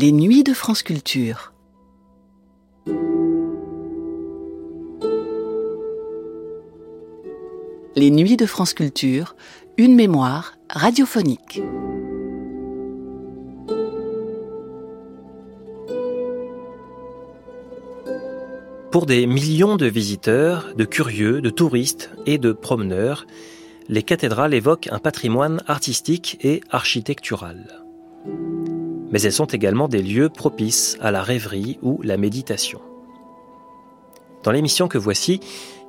Les nuits de France Culture. Les nuits de France Culture, une mémoire radiophonique. Pour des millions de visiteurs, de curieux, de touristes et de promeneurs, les cathédrales évoquent un patrimoine artistique et architectural. Mais elles sont également des lieux propices à la rêverie ou la méditation. Dans l'émission que voici,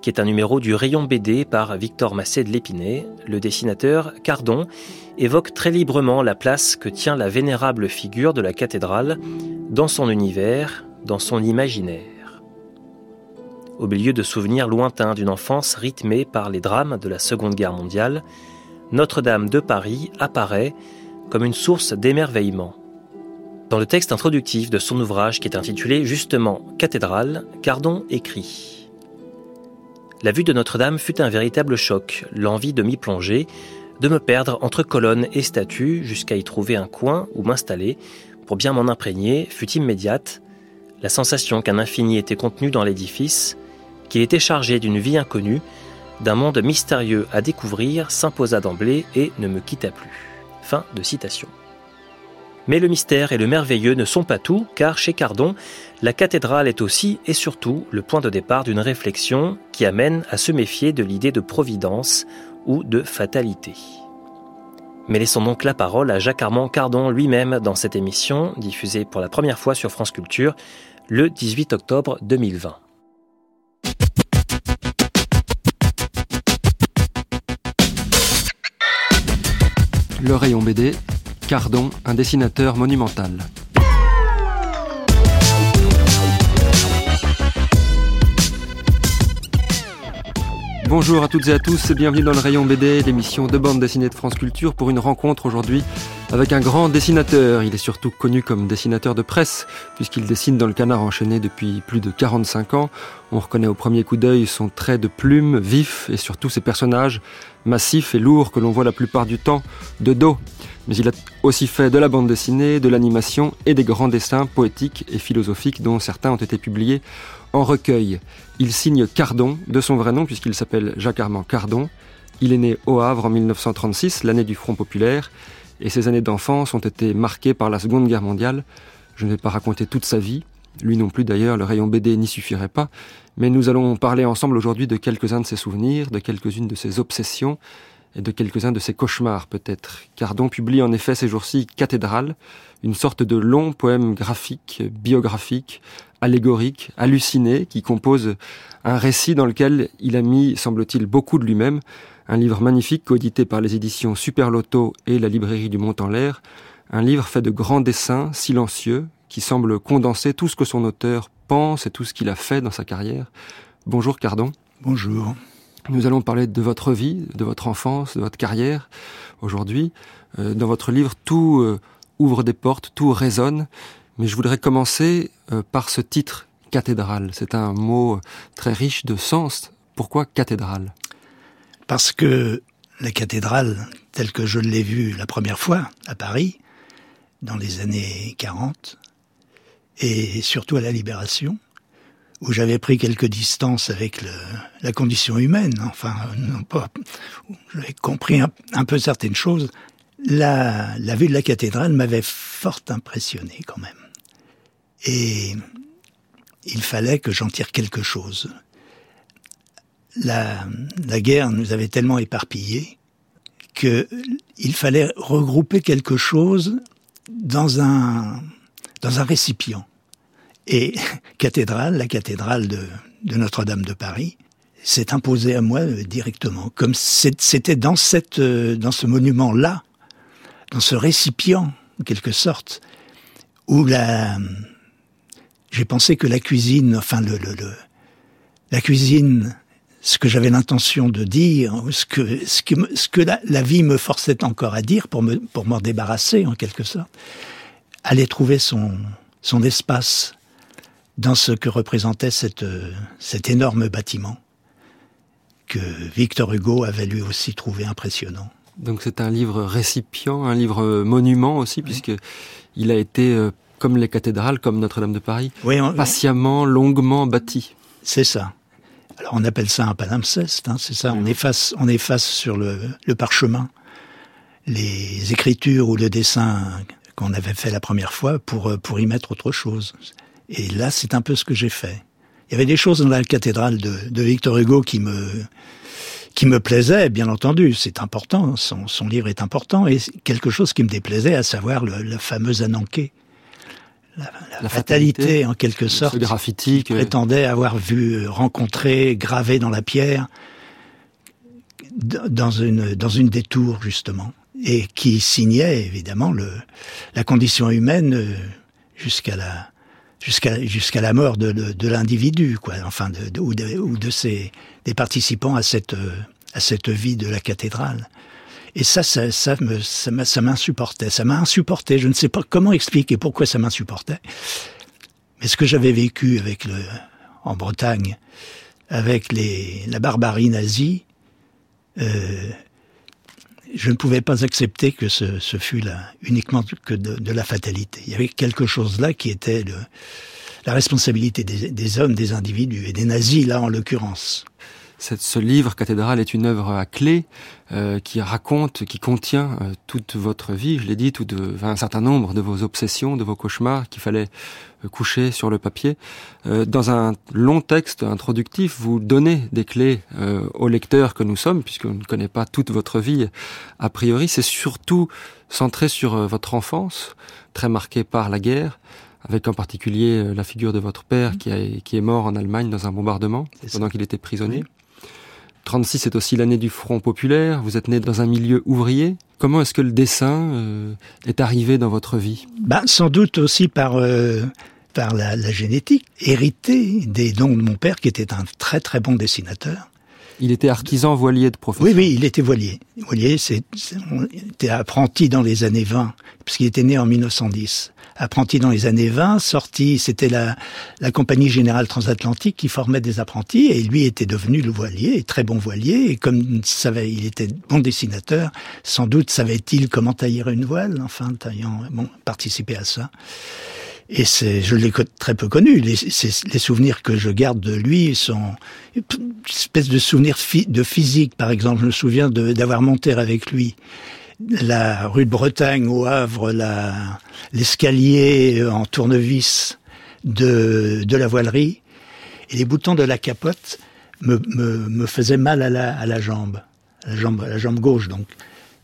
qui est un numéro du rayon BD par Victor Massé de l'Épinay, le dessinateur Cardon évoque très librement la place que tient la vénérable figure de la cathédrale dans son univers, dans son imaginaire au milieu de souvenirs lointains d'une enfance rythmée par les drames de la Seconde Guerre mondiale, Notre-Dame de Paris apparaît comme une source d'émerveillement. Dans le texte introductif de son ouvrage qui est intitulé justement Cathédrale, Cardon écrit La vue de Notre-Dame fut un véritable choc, l'envie de m'y plonger, de me perdre entre colonnes et statues jusqu'à y trouver un coin où m'installer pour bien m'en imprégner fut immédiate. La sensation qu'un infini était contenu dans l'édifice, qu'il était chargé d'une vie inconnue, d'un monde mystérieux à découvrir, s'imposa d'emblée et ne me quitta plus. Fin de citation. Mais le mystère et le merveilleux ne sont pas tout, car chez Cardon, la cathédrale est aussi et surtout le point de départ d'une réflexion qui amène à se méfier de l'idée de providence ou de fatalité. Mais laissons donc la parole à Jacques Armand Cardon lui-même dans cette émission, diffusée pour la première fois sur France Culture le 18 octobre 2020. Le rayon BD, Cardon, un dessinateur monumental. Bonjour à toutes et à tous et bienvenue dans le rayon BD, l'émission de bande dessinée de France Culture pour une rencontre aujourd'hui avec un grand dessinateur. Il est surtout connu comme dessinateur de presse puisqu'il dessine dans le canard enchaîné depuis plus de 45 ans. On reconnaît au premier coup d'œil son trait de plume vif et surtout ses personnages massifs et lourds que l'on voit la plupart du temps de dos. Mais il a aussi fait de la bande dessinée, de l'animation et des grands dessins poétiques et philosophiques dont certains ont été publiés en recueil. Il signe Cardon, de son vrai nom puisqu'il s'appelle Jacques Armand Cardon. Il est né au Havre en 1936, l'année du Front populaire, et ses années d'enfance ont été marquées par la Seconde Guerre mondiale. Je ne vais pas raconter toute sa vie, lui non plus d'ailleurs, le rayon BD n'y suffirait pas, mais nous allons parler ensemble aujourd'hui de quelques-uns de ses souvenirs, de quelques-unes de ses obsessions, et de quelques-uns de ses cauchemars peut-être. Cardon publie en effet ces jours-ci Cathédrale, une sorte de long poème graphique, biographique, allégorique, halluciné, qui compose un récit dans lequel il a mis, semble-t-il, beaucoup de lui-même, un livre magnifique coédité par les éditions Super Loto et la librairie du Mont en l'air, un livre fait de grands dessins, silencieux, qui semble condenser tout ce que son auteur pense et tout ce qu'il a fait dans sa carrière. Bonjour Cardon. Bonjour. Nous allons parler de votre vie, de votre enfance, de votre carrière aujourd'hui. Euh, dans votre livre, tout euh, ouvre des portes, tout résonne. Mais je voudrais commencer euh, par ce titre, cathédrale. C'est un mot très riche de sens. Pourquoi cathédrale? Parce que la cathédrale, telle que je l'ai vue la première fois à Paris, dans les années 40, et surtout à la Libération, où j'avais pris quelques distances avec la condition humaine, enfin, non pas, j'avais compris un, peu certaines choses, la, la vue de la cathédrale m'avait fort impressionné quand même. Et il fallait que j'en tire quelque chose. La, guerre nous avait tellement éparpillés que il fallait regrouper quelque chose dans un, dans un récipient. Et cathédrale, la cathédrale de, Notre-Dame de Paris, s'est imposée à moi euh, directement, comme c'était dans euh, dans ce monument-là, dans ce récipient, en quelque sorte, où j'ai pensé que la cuisine, enfin le, le, le la cuisine, ce que j'avais l'intention de dire, ce que, ce que, ce que la, la, vie me forçait encore à dire pour me, pour m'en débarrasser en quelque sorte, allait trouver son, son espace dans ce que représentait cette, cet énorme bâtiment que Victor Hugo avait lui aussi trouvé impressionnant. Donc c'est un livre récipient, un livre monument aussi, puisque il a été euh, comme les cathédrales, comme Notre-Dame de Paris, Oui, on- patiemment, longuement bâties. c'est ça. Alors on appelle ça un palimpseste, hein, c'est ça. On efface, on efface sur le, le parchemin les écritures ou le dessin qu'on avait fait la première fois pour euh, pour y mettre autre chose. Et là, c'est un peu ce que j'ai fait. Il y avait des choses dans la cathédrale de, de Victor Hugo qui me qui me plaisait, bien entendu, c'est important, son, son livre est important, et quelque chose qui me déplaisait, à savoir le, le fameux Ananké. La, la La fatalité, fatalité, en quelque sorte, graffiti que- prétendait avoir vu, rencontrer, gravé dans la pierre, dans une, dans une des tours, justement, et qui signait, évidemment, le, la condition humaine euh, jusqu'à la, jusqu'à, jusqu'à la mort de, de, de l'individu, quoi, enfin, de, de- ou, de, ou de ses, des participants à cette, euh, à cette vie de la cathédrale. Et ça, ça, ça me, ça m'insupportait. Ça m'a insupporté. Je ne sais pas comment expliquer pourquoi ça m'insupportait. Mais ce que j'avais vécu avec le, en Bretagne, avec les, la barbarie nazie, euh, je ne pouvais pas accepter que ce, ce fût là uniquement que de, la fatalité. Il y avait quelque chose là qui était la responsabilité des hommes, des individus et des nazis là en l'occurrence. Cette- ce livre cathédrale est une œuvre à clé euh, qui raconte, qui contient euh, toute votre vie, je l'ai dit, tout de, enfin, un certain nombre de vos obsessions, de vos cauchemars qu'il fallait euh, coucher sur le papier. Euh, dans un long texte introductif, vous donnez des clés euh, aux lecteurs que nous sommes, puisqu'on ne connaît pas toute votre vie a priori. C'est surtout centré sur votre enfance, très marquée par la guerre, avec en particulier la figure de votre père qui, a- qui est mort en Allemagne dans un bombardement pendant qu'il était prisonnier. 36 est aussi l'année du Front populaire. Vous êtes né dans un milieu ouvrier. Comment est-ce que le dessin euh, est arrivé dans votre vie? Ben, sans doute aussi par, euh, par la, la génétique, hérité des dons de mon père qui était un très très bon dessinateur. Il était artisan voilier de profession. Oui, oui, il était voilier. Voilier, c'est, était apprenti dans les années 20, puisqu'il était né en 1910. Apprenti dans les années 20, sorti, c'était la, la compagnie générale transatlantique qui formait des apprentis, et lui était devenu le voilier, très bon voilier, et comme savait, il était bon dessinateur, sans doute savait-il comment tailler une voile, enfin, taillant, bon, participer à ça. Et c'est, je l'ai très peu connu. Les, les souvenirs que je garde de lui sont une espèce de souvenirs de physique. Par exemple, je me souviens d'avoir monté avec lui la rue de Bretagne au Havre, l'escalier en tournevis de, de la voilerie, et les boutons de la capote me, me, me faisaient mal à la, à la jambe, la jambe, la jambe gauche donc.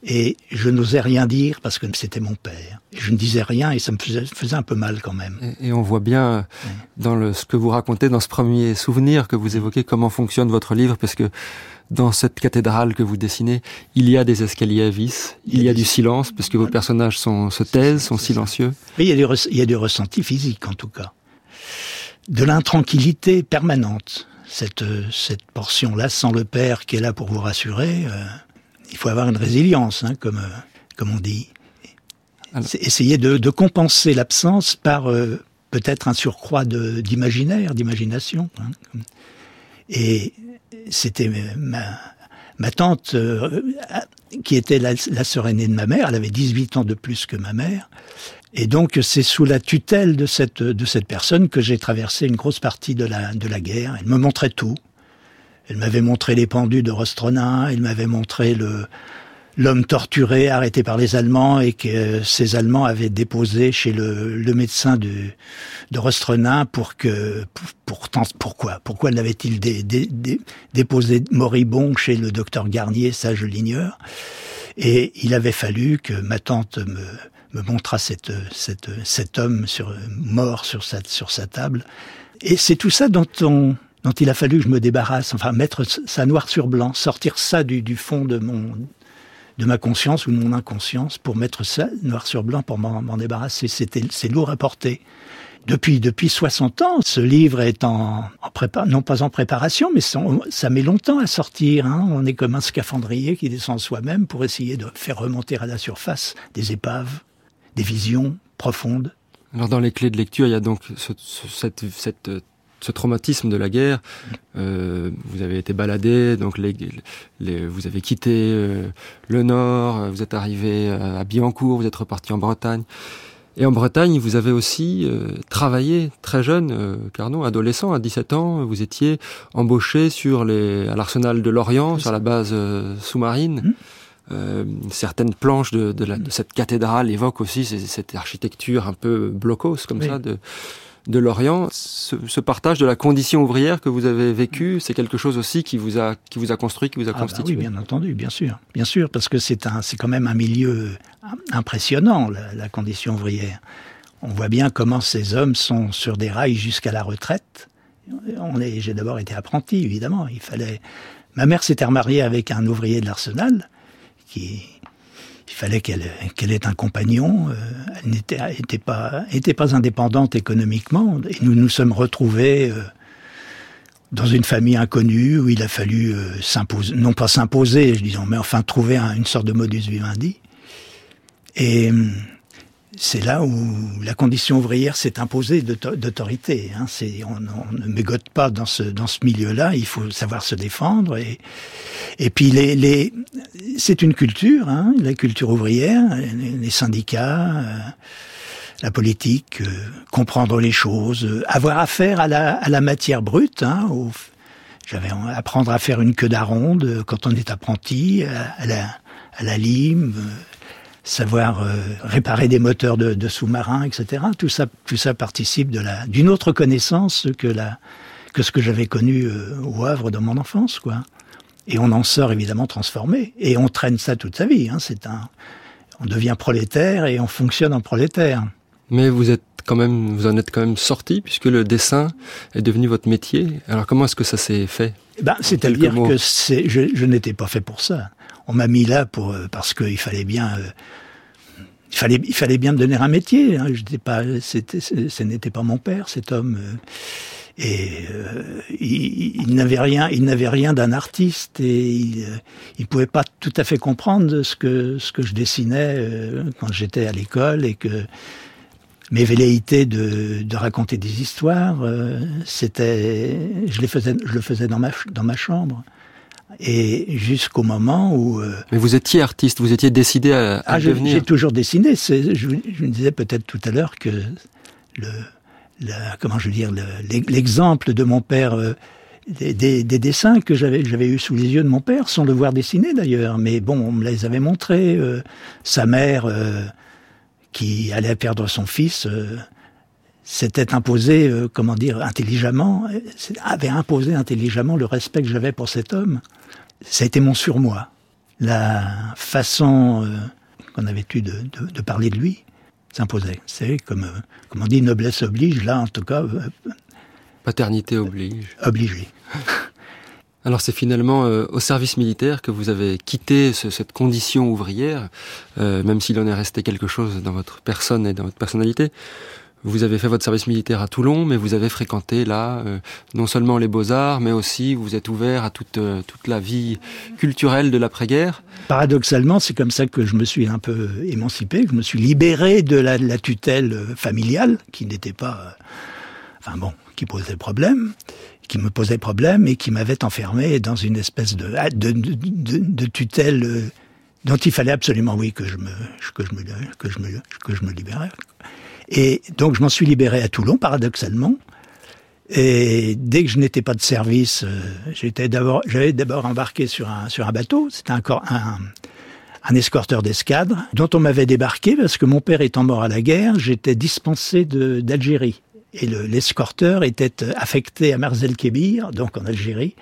Et je n'osais rien dire parce que c'était mon père. Je ne disais rien et ça me faisait, faisait un peu mal quand même. Et, et on voit bien euh, dans le, ce que vous racontez, dans ce premier souvenir que vous évoquez, comment fonctionne votre livre, parce que dans cette cathédrale que vous dessinez, il y a des escaliers à vis, il y a du silence, parce que vos personnages sont, se taisent, sont silencieux. Mais il y a du, res- il y a du ressenti physique en tout cas. De l'intranquillité permanente. Cette, euh, cette portion-là, sans le père qui est là pour vous rassurer, euh, il faut avoir une résilience, hein, comme, euh, comme on dit. Alors- essayer de, de compenser l'absence par euh, peut-être un surcroît d'imaginaire, d'imagination. hein, Et c'était ma, ma tante, euh, qui était la, la sœur aînée de ma mère, elle avait 18 ans de plus que ma mère. Et donc c'est sous la tutelle de cette, de cette personne que j'ai traversé une grosse partie de la, de la guerre. Elle me montrait tout. Elle m'avait montré les pendus de Rostronin, elle m'avait montré le l'homme torturé, arrêté par les Allemands et que ces Allemands avaient déposé chez le, le médecin de, Rostronin pour que pour, pourtant pourquoi? Pourquoi l'avait-il dé, dé, dé, déposé moribond chez le docteur Garnier ça je l'ignore et il avait fallu que ma tante me me cette, cette, cet homme sur, mort sur sa, sur sa table. Et c'est tout ça dont, on, dont il a fallu que je me débarrasse, enfin mettre ça noir sur blanc, sortir ça du, fond de mon de ma conscience ou de mon inconscience pour mettre ça noir sur blanc pour m'en débarrasser. C'était c'est lourd à porter. Depuis depuis 60 ans, ce livre est en, en prépa, non pas en préparation, mais ça, met longtemps à sortir. Hein. On est comme un scaphandrier qui descend soi-même pour essayer de faire remonter à la surface des épaves, des visions profondes. Alors dans les clés de lecture, il y a donc ce, ce, cette, cette, ce traumatisme de la guerre. Euh, vous avez été baladé, donc les, les, vous avez quitté euh, le nord, vous êtes arrivé à Billancourt, vous êtes reparti en Bretagne. Et en Bretagne, vous avez aussi euh, travaillé très jeune, euh, Carnot, adolescent, à 17 ans, vous étiez embauché sur les, à l'arsenal de Lorient, sur la base euh, sous-marine. Mmh. Euh, certaines planches de, de, la, de, cette cathédrale évoquent aussi cette architecture un peu blocos, comme Oui. ça, de, de Lorient. Ce, ce partage de la condition ouvrière que vous avez vécu, c'est quelque chose aussi qui vous a, qui vous a construit, qui vous a Ah bah constitué. oui, bien entendu, bien sûr, bien sûr, parce que c'est un, c'est quand même un milieu impressionnant, la, la condition ouvrière. On voit bien comment ces hommes sont sur des rails jusqu'à la retraite. On est, j'ai d'abord été apprenti, évidemment. Il fallait. Ma mère s'était remariée avec un ouvrier de l'Arsenal, qui il fallait qu'elle qu'elle ait un compagnon. Euh, elle n'était était pas était pas indépendante économiquement, et nous nous sommes retrouvés. Euh, dans une famille inconnue où il a fallu euh, s'imposer, non pas s'imposer, disons, mais enfin trouver un, une sorte de modus vivendi. Et hum, c'est là où la condition ouvrière s'est imposée d'auto- d'autorité. Hein. On, ne mégote pas dans ce, milieu-là, il faut savoir se défendre. Et, puis, c'est une culture, hein, la culture ouvrière, les, syndicats. Euh, la politique, euh, comprendre les choses, avoir affaire à la, matière brute. Hein, j'avais apprendre à faire une queue d'aronde euh, quand on est apprenti, à, la, lime, savoir euh, réparer des moteurs de, de sous-marins, etc. Tout ça, tout ça participe de la, d'une autre connaissance que la, que ce que j'avais connu euh, au Havre dans mon enfance, quoi. Et on en sort évidemment transformé, et on traîne ça toute sa vie. Hein, c'est un, on devient prolétaire et on fonctionne en prolétaire. Mais vous êtes quand même, vous en êtes quand même sorti puisque le dessin est devenu votre métier. Alors comment est-ce que ça s'est fait? Ben, c'est-à-dire que c'est, je, je n'étais pas fait pour ça. On m'a mis là pour euh, parce qu'il fallait bien, euh, il fallait, il fallait bien me donner un métier. Hein. J'étais pas, c'était, ce n'était pas mon père, cet homme. euh, et euh, il, il n'avait rien, il n'avait rien d'un artiste et il, il pouvait pas tout à fait comprendre ce que ce que je dessinais quand j'étais à l'école et que mes velléités de, de raconter des histoires, euh, c'était, je les faisais, je le faisais dans ma dans ma chambre, et jusqu'au moment où euh, Mais vous étiez artiste, vous étiez décidé à, à ah, j'ai devenir. j'ai toujours dessiné. Je, me disais peut-être tout à l'heure que le, la- comment je veux dire, le- l'exemple de mon père, euh, des, des- des dessins que j'avais, j'avais eu sous les yeux de mon père, sans le voir dessiner d'ailleurs. Mais bon, on me les avait montrés. euh, sa mère, euh, qui allait perdre son fils, s'était imposé, euh, comment dire, intelligemment, avait imposé intelligemment le respect que j'avais pour cet homme. Ça a été mon surmoi. La façon euh, qu'on avait eu de, de, de parler de lui s'imposait. C'est comme, euh, comme on dit, noblesse oblige, là en tout cas, euh, Paternité oblige. obligé. Alors c'est finalement euh, au service militaire que vous avez quitté ce- cette condition ouvrière, euh, même s'il en est resté quelque chose dans votre personne et dans votre personnalité. Vous avez fait votre service militaire à Toulon, mais vous avez fréquenté là euh, non seulement les beaux-arts, mais aussi vous êtes ouvert à toute, euh, toute la vie culturelle de l'après-guerre. Paradoxalement, c'est comme ça que je me suis un peu émancipé, que je me suis libéré de la, tutelle euh, familiale, qui n'était pas, enfin bon, qui posait problème, qui me posait problème et qui m'avait enfermé dans une espèce de, de, de, de, de tutelle dont il fallait absolument, oui, que je me, que je me, que je me, que je me libérais. Et donc je m'en suis libéré à Toulon, paradoxalement. Et dès que je n'étais pas de service, euh, j'étais d'abord, j'avais d'abord embarqué sur un sur un bateau. C'était un, cor- un un escorteur d'escadre dont on m'avait débarqué parce que mon père étant mort à la guerre, j'étais dispensé d'Algérie. Et le- l'escorteur était euh, affecté à Marzel-Kébir, donc en Algérie.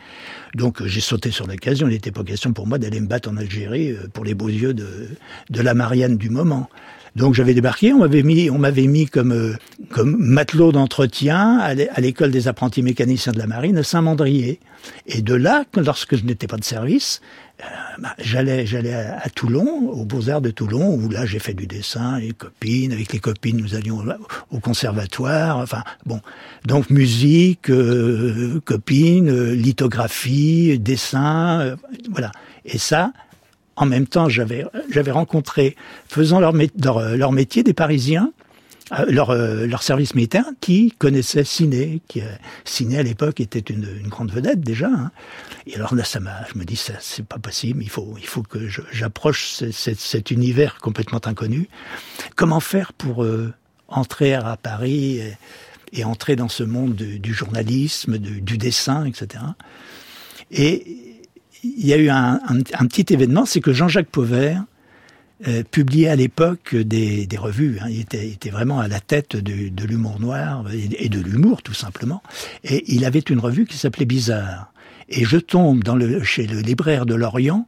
Donc euh, j'ai sauté sur l'occasion. Il n'était pas question pour moi d'aller me battre en Algérie pour les beaux yeux de, de la Marianne du moment. Donc j'avais débarqué, on m'avait mis, on m'avait mis comme euh, comme matelot d'entretien à l'é- à l'école des apprentis mécaniciens de la marine à Saint-Mandrier. Et de là, lorsque je n'étais pas de service, euh, bah, j'allais j'allais à, Toulon, aux Beaux Arts de Toulon, où là j'ai fait du dessin, les copines, avec les copines nous allions au- au conservatoire, enfin bon, donc musique, euh, copines, euh, lithographie, dessin, euh, voilà. Et ça, en même temps, j'avais rencontré, faisant leur, leur, leur métier, des Parisiens, euh, leur, euh, leur service militaire, qui connaissaient Ciné, qui euh, Ciné à l'époque était une, une grande vedette déjà. hein. Et alors là, ça m'a, je me dis, ça c'est pas possible. Il faut, il faut que j'approche ce- ce- cet univers complètement inconnu. Comment faire pour euh, entrer à Paris et, entrer dans ce monde du, journalisme, du dessin, etc. Et il y a eu un, petit événement, c'est que Jean-Jacques Pauvert euh, publiait à l'époque des, revues. Hein. Il, était, vraiment à la tête de, l'humour noir et, de l'humour tout simplement. Et il avait une revue qui s'appelait Bizarre. Et je tombe dans le, chez le libraire de Lorient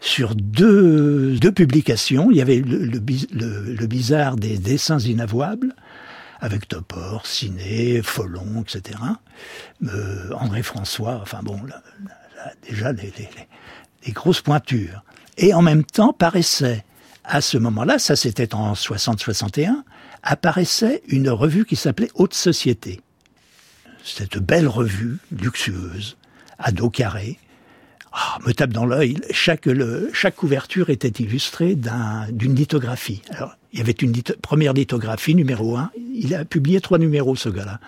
sur deux, deux publications. Il y avait le, le, bizarre des dessins inavouables, avec Topor, Ciné, Follon, etc. Euh, André François, enfin bon, déjà les, grosses pointures. Et en même temps paraissait, à ce moment-là, ça c'était en 60-61, apparaissait une revue qui s'appelait Haute Société. Cette belle revue, luxueuse, à dos carré, ah, me tape dans l'œil. Chaque, chaque couverture était illustrée d'une lithographie. Alors, il y avait une première lithographie, numéro un. Il a publié trois numéros, ce gars-là.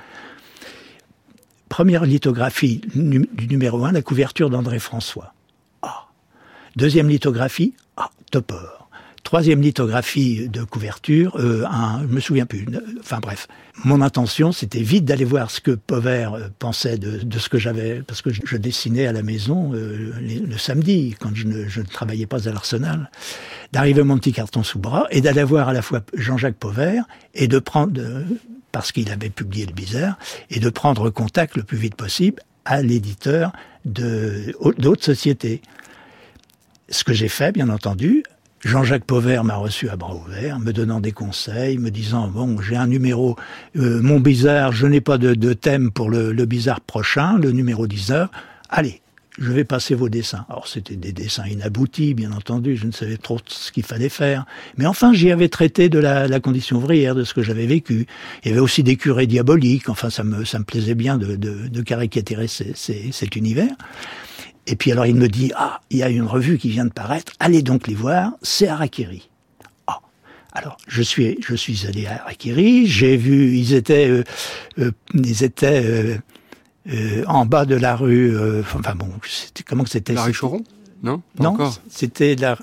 Première lithographie du numéro un, la couverture d'André François. Ah. Deuxième lithographie, ah, Topor. Troisième lithographie de couverture, euh, un, je me souviens plus. Enfin bref, mon intention, c'était vite d'aller voir ce que Pauvert euh, pensait de, ce que j'avais, parce que je, dessinais à la maison euh, le, samedi, quand je ne, travaillais pas à l'Arsenal, d'arriver mon petit carton sous bras et d'aller voir à la fois Jean-Jacques Pauvert et de prendre, parce qu'il avait publié le bizarre, et de prendre contact le plus vite possible à l'éditeur d'autres sociétés. Ce que j'ai fait, bien entendu, Jean-Jacques Pauvert m'a reçu à bras ouverts, me donnant des conseils, me disant bon, j'ai un numéro, euh, mon bizarre, je n'ai pas de, thème pour le, bizarre prochain, le numéro 19. Allez, je vais passer vos dessins. Alors c'était des dessins inaboutis, bien entendu, je ne savais trop ce qu'il fallait faire. Mais enfin, j'y avais traité de la, condition ouvrière, de ce que j'avais vécu. Il y avait aussi des curés diaboliques, enfin ça me, plaisait bien de caricaturer cet univers. Et puis alors il me dit, ah, il y a une revue qui vient de paraître, allez donc les voir, c'est Harakiri. Ah, alors je suis, je suis allé à Harakiri, j'ai vu, ils étaient, euh, euh, ils étaient euh, en bas de la rue, enfin bon, c'était comment c'était? La rue Choron? Non Non, c'était la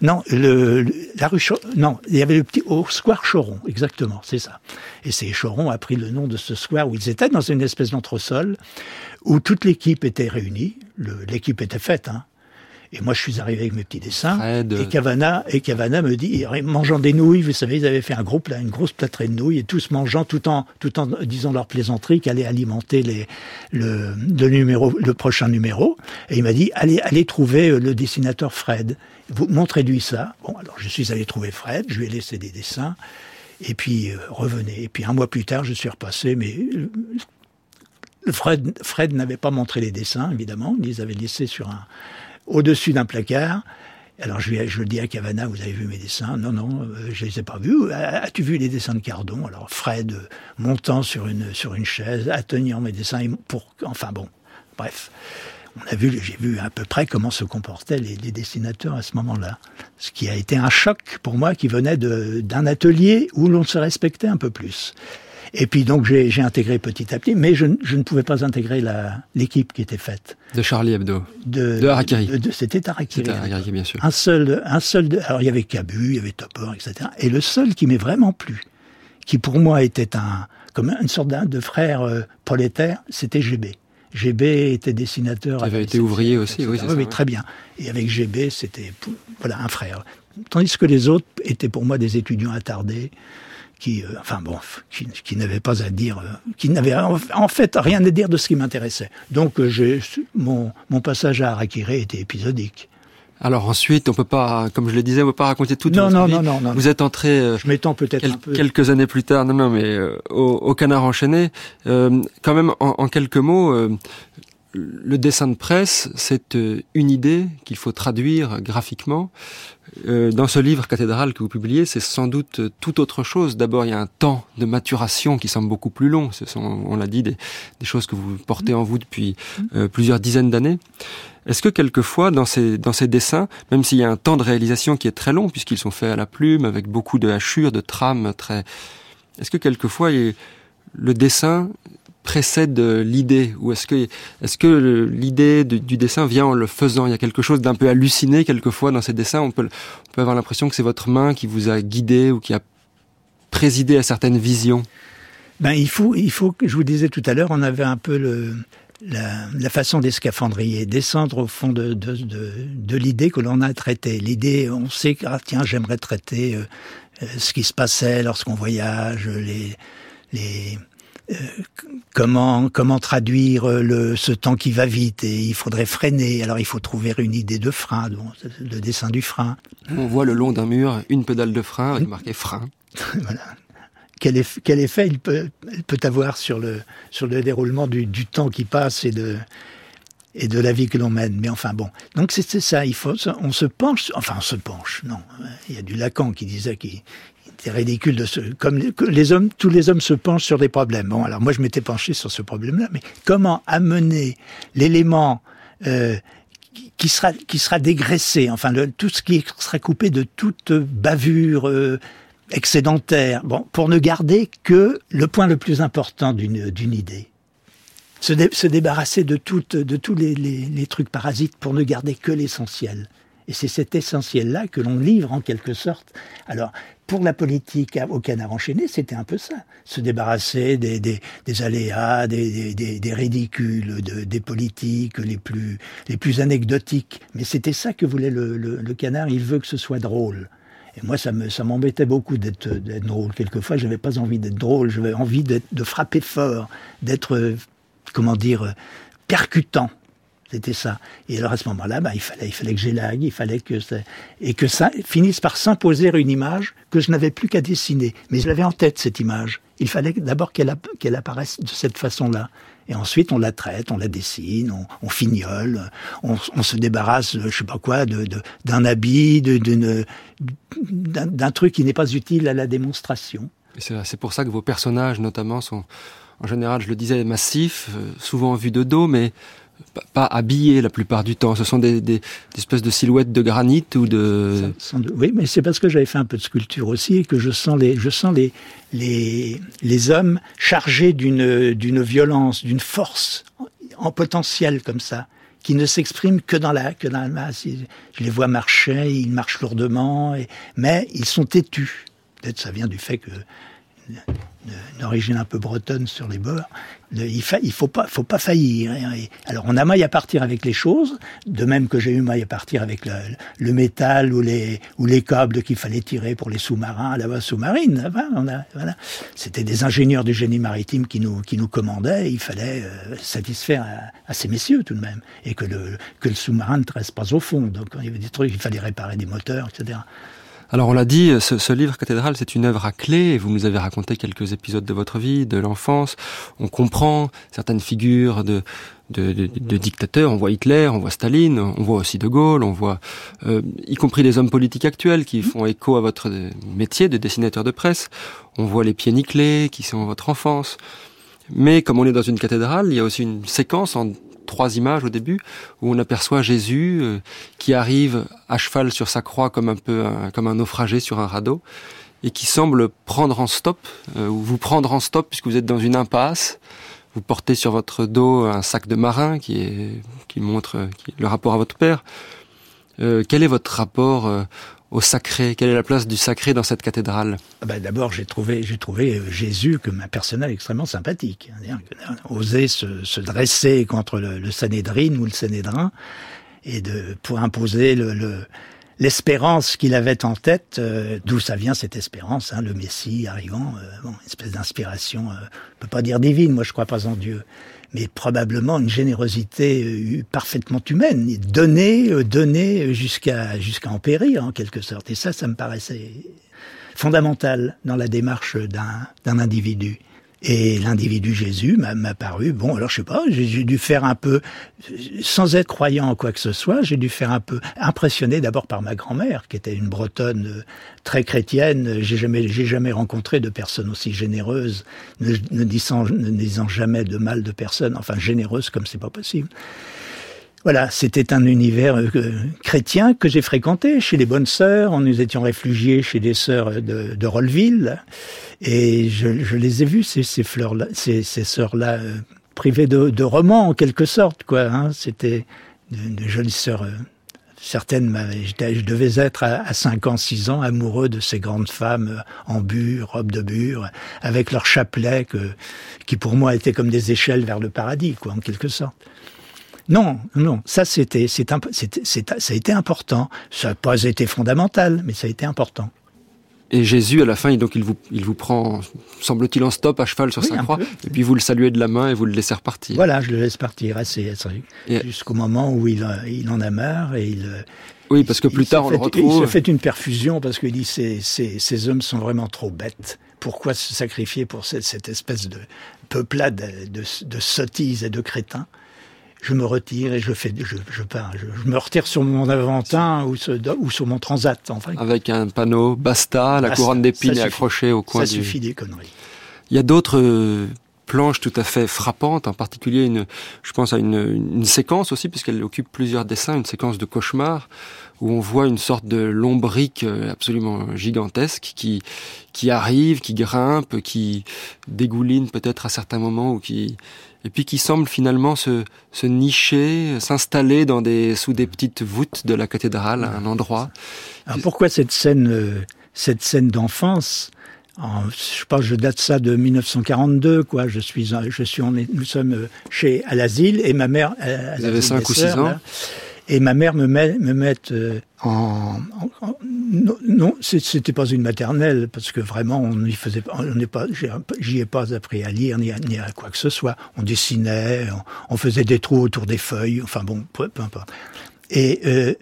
non le, la rue Choron, non il y avait le petit au square Choron exactement c'est ça. Et c'est Choron a pris le nom de ce square où ils étaient dans une espèce d'entresol où toute l'équipe était réunie l'équipe était faite hein. Et moi, je suis arrivé avec mes petits dessins. Et Cavana, et Cavana me dit, mangeant des nouilles, vous savez, ils avaient fait un gros plat, une grosse plâtrée de nouilles, et tous mangeant tout en, tout en disant leur plaisanterie qu'allait alimenter les, le, le numéro, le prochain numéro. Et il m'a dit, allez, allez trouver euh, le dessinateur Fred. Vous montrez-lui ça. Bon, alors je suis allé trouver Fred, je lui ai laissé des dessins. Et puis, euh, revenez. Et puis, un mois plus tard, je suis repassé, mais euh, Fred, Fred n'avait pas montré les dessins, évidemment. Il les avait laissés sur un, au-dessus d'un placard. Alors je, lui, je dis à Cavana, vous avez vu mes dessins? Non, non, euh, je les ai pas vus. As-tu vu les dessins de Cardon? Alors Fred euh, montant sur une sur une chaise, atteignant mes dessins, pour enfin bon, bref, on a vu, j'ai vu à peu près comment se comportaient les, les dessinateurs à ce moment-là. Ce qui a été un choc pour moi, qui venait d'un atelier où l'on se respectait un peu plus. Et puis donc j'ai intégré petit à petit, mais je, je ne pouvais pas intégrer l'équipe qui était faite. De Charlie Hebdo. De, de Harakiri. C'était Harakiri. C'était Harakiri, bien sûr. Un seul, un seul. alors il y avait Cabu, il y avait Topor, etc. Et le seul qui m'est vraiment plu, qui pour moi était un comme une sorte de frère euh, prolétaire, c'était GB. GB était dessinateur. Il avait été ouvrier aussi, oui, oui, très bien. Et avec GB, c'était voilà un frère. Tandis que les autres étaient pour moi des étudiants attardés qui, euh, enfin bon, qui, qui n'avait pas à dire, euh, qui n'avait en fait rien à dire de ce qui m'intéressait. Donc euh, mon, mon passage à Harakiri était épisodique. Alors ensuite, on peut pas, comme je le disais, on peut pas raconter toute non, non. Non, non, non, Vous êtes entré. je m'étends peut-être peu. Quelques années plus tard, non, non, mais au, au, Canard enchaîné. quand même, en, en quelques mots, le dessin de presse, c'est une idée qu'il faut traduire graphiquement. Euh, dans ce livre cathédrale que vous publiez, c'est sans doute tout autre chose. D'abord, il y a un temps de maturation qui semble beaucoup plus long. Ce sont, on l'a dit, des, choses que vous portez en vous depuis euh, plusieurs dizaines d'années. Est-ce que quelquefois, dans ces, dans ces dessins, même s'il y a un temps de réalisation qui est très long, puisqu'ils sont faits à la plume, avec beaucoup de hachures, de trames très... Est-ce que quelquefois, le dessin précède l'idée ou est-ce que est-ce que l'idée du dessin vient en le faisant? Il y a quelque chose d'un peu halluciné quelquefois dans ces dessins. On peut on peut avoir l'impression que c'est votre main qui vous a guidé ou qui a présider à certaines visions Ben il faut, il faut je vous disais tout à l'heure, on avait un peu le, la, façon des scaphandriers, descendre au fond de, de, de, l'idée que l'on a traitée. L'idée, on sait que, ah, tiens, j'aimerais traiter euh, euh, ce qui se passait lorsqu'on voyage, les, les, euh, comment comment traduire le ce temps qui va vite et il faudrait freiner. Alors il faut trouver une idée de frein, le dessin du frein. On voit le long d'un mur une pédale de frein avec marqué frein. voilà quel, effet, quel effet il peut, il peut avoir sur le, sur le déroulement du, du temps qui passe et de, et de la vie que l'on mène. Mais enfin bon, donc c'est ça, il faut, on se penche, enfin on se penche, non, il y a du Lacan qui disait qu'il était ridicule de se, comme les hommes, tous les hommes se penchent sur des problèmes. Bon, alors moi je m'étais penché sur ce problème-là, mais comment amener l'élément euh, qui sera qui dégraissé, enfin tout ce qui sera coupé de toute bavure, euh, excédentaire, pour ne garder que le point le plus important d'une idée. Se, dé, se, débarrasser de, toutes, tous les, trucs parasites pour ne garder que l'essentiel. Et c'est cet essentiel-là que l'on livre en quelque sorte. Alors, pour la politique au canard enchaîné, c'était un peu ça. Se débarrasser des, des, des aléas, des, des ridicules, de, des politiques les plus, les plus anecdotiques. Mais c'était ça que voulait le, le, canard. Il veut que ce soit drôle. Et moi, ça me, ça m'embêtait beaucoup d'être, drôle. Quelquefois, j'avais pas envie d'être drôle. J'avais envie de frapper fort, d'être, comment dire, percutant. C'était ça. Et alors à ce moment-là, bah, il fallait, il fallait que j'élague, il fallait que ça, et que ça finisse par s'imposer une image que je n'avais plus qu'à dessiner. Mais je l'avais en tête cette image. Il fallait d'abord qu'elle, qu'elle apparaisse de cette façon-là. Et ensuite, on la traite, on la dessine, on, on fignole, on, se débarrasse, je sais pas quoi, de, de, d'un habit, de, d'une, d'un, truc qui n'est pas utile à la démonstration. C'est, c'est pour ça que vos personnages, notamment, sont en général, je le disais, massifs, souvent vus de dos, mais pas habillés la plupart du temps. Ce sont des, espèces de silhouettes de granit ou de. Oui, mais c'est parce que j'avais fait un peu de sculpture aussi et que je sens les, je sens les, les, les hommes chargés d'une, d'une violence, d'une force en potentiel comme ça, qui ne s'expriment que dans la, que dans la masse. Je les vois marcher, ils marchent lourdement, mais ils sont têtus. Peut-être ça vient du fait que d'origine un peu bretonne sur les bords. Il, fa, il faut pas, faut pas faillir. Alors on a maille à partir avec les choses, de même que j'ai eu maille à partir avec le, le, métal ou les ou les câbles qu'il fallait tirer pour les sous-marins la base sous-marine. Voilà. C'était des ingénieurs du génie maritime qui nous qui nous commandaient. Il fallait euh, satisfaire à, à, ces messieurs tout de même, et que le que le sous-marin ne reste pas au fond. Donc il y avait des trucs, il fallait réparer des moteurs, etc. Alors on l'a dit, ce, livre cathédrale, c'est une œuvre à clé. Vous nous avez raconté quelques épisodes de votre vie, de l'enfance. On comprend certaines figures de, de, dictateurs. On voit Hitler, on voit Staline, on voit aussi De Gaulle, on voit euh, y compris des hommes politiques actuels qui font écho à votre métier de dessinateur de presse. On voit les pieds nickelés qui sont votre enfance. Mais comme on est dans une cathédrale, il y a aussi une séquence en trois images au début où on aperçoit Jésus euh, qui arrive à cheval sur sa croix comme un peu comme un naufragé sur un radeau et qui semble prendre en stop euh, ou vous prendre en stop puisque vous êtes dans une impasse. Vous portez sur votre dos un sac de marin qui est qui montre est le rapport à votre père. Euh, quel est votre rapport euh, au sacré Quelle est la place du sacré dans cette cathédrale? Ah ben D'abord, j'ai trouvé, j'ai trouvé euh, Jésus comme un personnage extrêmement sympathique. Hein, oser se, se, dresser contre le, le Sanhédrin ou le Sanhédrin et de pour imposer le, le l'espérance qu'il avait en tête, euh, d'où ça vient cette espérance, hein, le Messie arrivant, euh, bon, une espèce d'inspiration, euh, on peut pas dire divine, moi je crois pas en Dieu, mais probablement une générosité euh, parfaitement humaine, donnée, euh, donnée jusqu'à jusqu'à en périr en quelque sorte. Et ça, ça me paraissait fondamental dans la démarche d'un d'un individu. Et l'individu Jésus m'a paru, bon, alors je sais pas, j'ai dû faire un peu, sans être croyant en quoi que ce soit, j'ai dû faire un peu impressionné d'abord par ma grand-mère, qui était une bretonne euh, très chrétienne. J'ai jamais, jamais rencontré de personne aussi généreuse, ne, ne, disant, ne disant jamais de mal de personne, enfin généreuse comme c'est pas possible. Voilà, c'était un univers euh, chrétien que j'ai fréquenté chez les bonnes sœurs. Nous étions réfugiés chez des sœurs de, Rolleville. Et je, je, les ai vus, ces, ces fleurs-là, sœurs-là, euh, privées de, de, romans en quelque sorte, quoi. Hein. C'était de, de, jolies sœurs euh, certaines, je devais être à 5 ans, 6 ans, amoureux de ces grandes femmes en bure, robe de bure, avec leur chapelet que, qui pour moi étaient comme des échelles vers le paradis, quoi, en quelque sorte. Non, non, ça c'était, c'est, ça a été important. Ça n'a pas été fondamental, mais ça a été important. Et Jésus, à la fin, donc il vous, il vous prend, semble-t-il, en stop à cheval sur sa croix, et puis vous le saluez de la main et vous le laissez repartir. Voilà, je le laisse partir assez, jusqu'au moment où il, il en a marre et il. Oui, parce que plus tard on le retrouve. Il se fait une perfusion parce qu'il dit ces, ces, ces hommes sont vraiment trop bêtes. Pourquoi se sacrifier pour cette, cette espèce de peuplade de, de, de sottises et de crétins? Je me retire et je fais, je, je pars, je, me retire sur mon Aventin ou, ou sur mon Transat. Enfin. Avec un panneau Basta, la couronne d'épines est accrochée au coin ça suffit des conneries. Il y a d'autres euh, planches tout à fait frappantes, en particulier une, je pense à une, une séquence aussi, puisqu'elle occupe plusieurs dessins, une séquence de cauchemar où on voit une sorte de lombrique euh, absolument gigantesque qui qui arrive, qui grimpe, qui dégouline peut-être à certains moments ou qui et puis qui semble finalement se, se nicher, s'installer dans des, sous des petites voûtes de la cathédrale, à un endroit. Alors pourquoi cette scène, euh, cette scène d'enfance? Je pense je date ça de 1942 quoi. Je suis je suis nous sommes euh, chez à l'asile et ma mère euh, Vous avez 5 ou 6 ans et ma mère me met, me met euh, en, en, non, c'était pas une maternelle parce que vraiment on n'y faisait on n'est pas, j'y ai pas appris à lire ni à, quoi que ce soit. On dessinait, on, faisait des trous autour des feuilles, enfin bon, peu, importe. Et euh,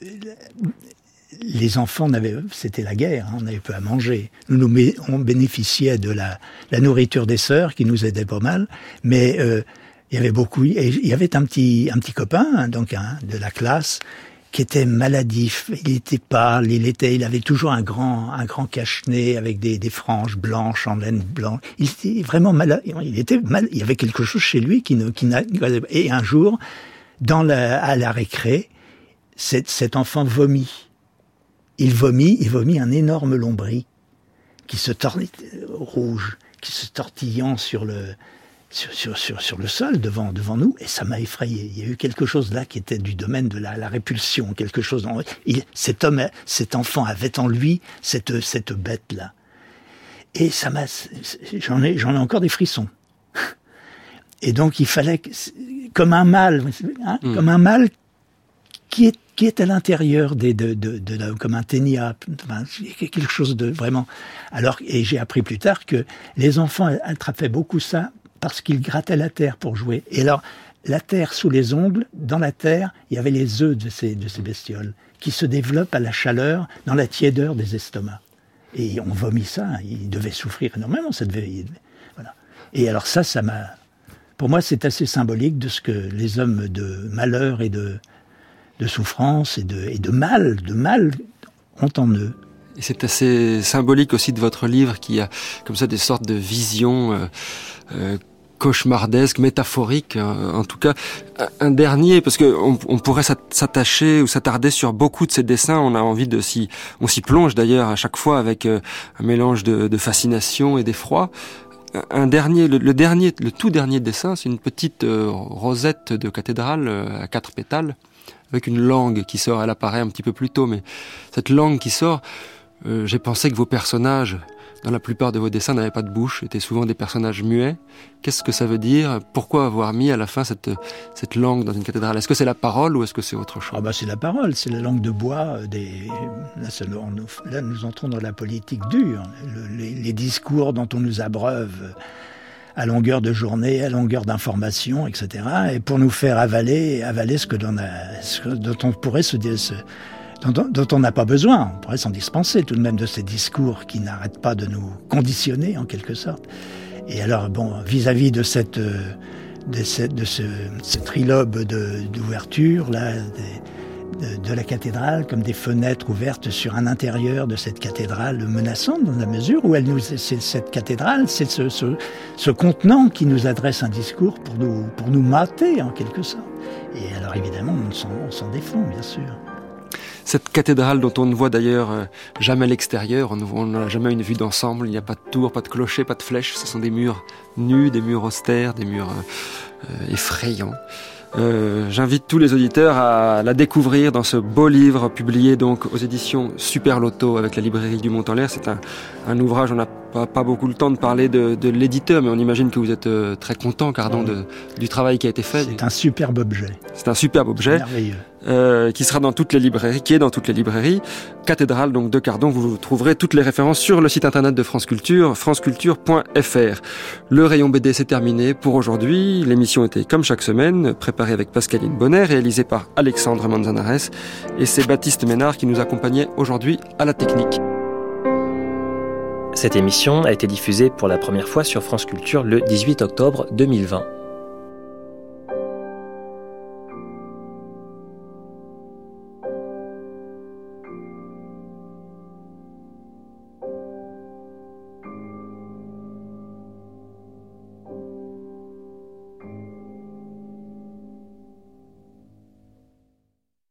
les enfants n'avaient, c'était la guerre, hein, on n'avait peu à manger. Nous, on bénéficiait de la, la nourriture des sœurs qui nous aidait pas mal, mais euh, il y avait beaucoup, il y avait un petit, un petit copain, hein, donc hein, de la classe, qui était maladif. Il était pâle, il était, il avait toujours un grand, un grand cache-nez avec des, des franges blanches en laine blanche. Il était vraiment malade. Il était mal. Il y avait quelque chose chez lui qui ne, qui n'a. Et un jour, dans la, à la récré, cet, cet enfant vomit. Il vomit, il vomit un énorme lombri qui se tornait rouge, qui se tortillant sur le, sur, sur, sur, le sol devant, devant nous, et ça m'a effrayé. Il y a eu quelque chose là qui était du domaine de la, la répulsion, quelque chose. Dans, il, cet homme, cet enfant avait en lui cette, cette bête là. Et ça m'a, j'en ai, j'en ai encore des frissons. Et donc il fallait, comme un mal, hein, hmm. comme un mal qui est qui est à l'intérieur des de, de, de, comme un ténia, quelque chose de vraiment. Alors et j'ai appris plus tard que les enfants attrapaient beaucoup ça parce qu'il grattait la terre pour jouer. Et alors, la terre sous les ongles, dans la terre, il y avait les œufs de ces, bestioles qui se développent à la chaleur, dans la tiédeur des estomacs. Et on vomit ça, il devait souffrir énormément, ça devait, voilà. Et alors ça, ça m'a, pour moi, c'est assez symbolique de ce que les hommes de malheur et de, de souffrance et de, et de mal, de mal ont en eux. Et c'est assez symbolique aussi de votre livre qui a comme ça des sortes de visions euh, euh, cauchemardesque, métaphorique, euh, en tout cas. Un dernier, parce que on, pourrait s'attacher ou s'attarder sur beaucoup de ces dessins. On a envie de s'y, on s'y plonge d'ailleurs à chaque fois avec euh, un mélange de, fascination et d'effroi. Un dernier, le, dernier, le tout dernier dessin, c'est une petite euh, rosette de cathédrale à quatre pétales avec une langue qui sort. Elle apparaît un petit peu plus tôt, mais cette langue qui sort, j'ai pensé que vos personnages dans la plupart de vos dessins, n'avaient pas de bouche, étaient souvent des personnages muets. Qu'est-ce que ça veut dire? Pourquoi avoir mis à la fin cette, cette langue dans une cathédrale? Est-ce que c'est la parole ou est-ce que c'est autre chose? Ah bah C'est la parole, c'est la langue de bois. Des... Là, nous entrons dans la politique dure. les, discours dont on nous abreuve à longueur de journée, à longueur d'information, etc. Et pour nous faire avaler, avaler ce que dont on pourrait se, se dont, on n'a pas besoin. On pourrait s'en dispenser tout de même de ces discours qui n'arrêtent pas de nous conditionner en quelque sorte. Et alors, bon, vis-à-vis de cette, euh, de, ce, trilobe d'ouverture là, de, de, la cathédrale, comme des fenêtres ouvertes sur un intérieur de cette cathédrale menaçante, dans la mesure où elle nous, cette cathédrale, c'est ce, ce, ce, contenant qui nous adresse un discours pour nous, pour nous mater en quelque sorte. Et alors évidemment, on s'en défend, bien sûr. Cette cathédrale dont on ne voit d'ailleurs euh, jamais l'extérieur, on n'a jamais une vue d'ensemble, il n'y a pas de tour, pas de clocher, pas de flèche, ce sont des murs nus, des murs austères, des murs euh, euh, effrayants. Euh, j'invite tous les auditeurs à la découvrir dans ce beau livre publié donc aux éditions Super Loto avec la librairie du Mont-en-L'air. C'est un, un, ouvrage, on n'a pas, pas, beaucoup le temps de parler de, de l'éditeur, mais on imagine que vous êtes très content, Cardon, de, du travail qui a été fait. C'est un superbe objet. C'est un superbe objet. Merveilleux. Euh, qui sera dans toutes les librairies, qui est dans toutes les librairies. Cathédrale donc de Cardon, vous trouverez toutes les références sur le site internet de France Culture, franceculture.fr. Le rayon BD c'est terminé pour aujourd'hui. L'émission était comme chaque semaine, préparée avec Pascaline Bonnet, réalisée par Alexandre Manzanares et c'est Baptiste Ménard qui nous accompagnait aujourd'hui à la technique. Cette émission a été diffusée pour la première fois sur France Culture le 18 octobre 2020.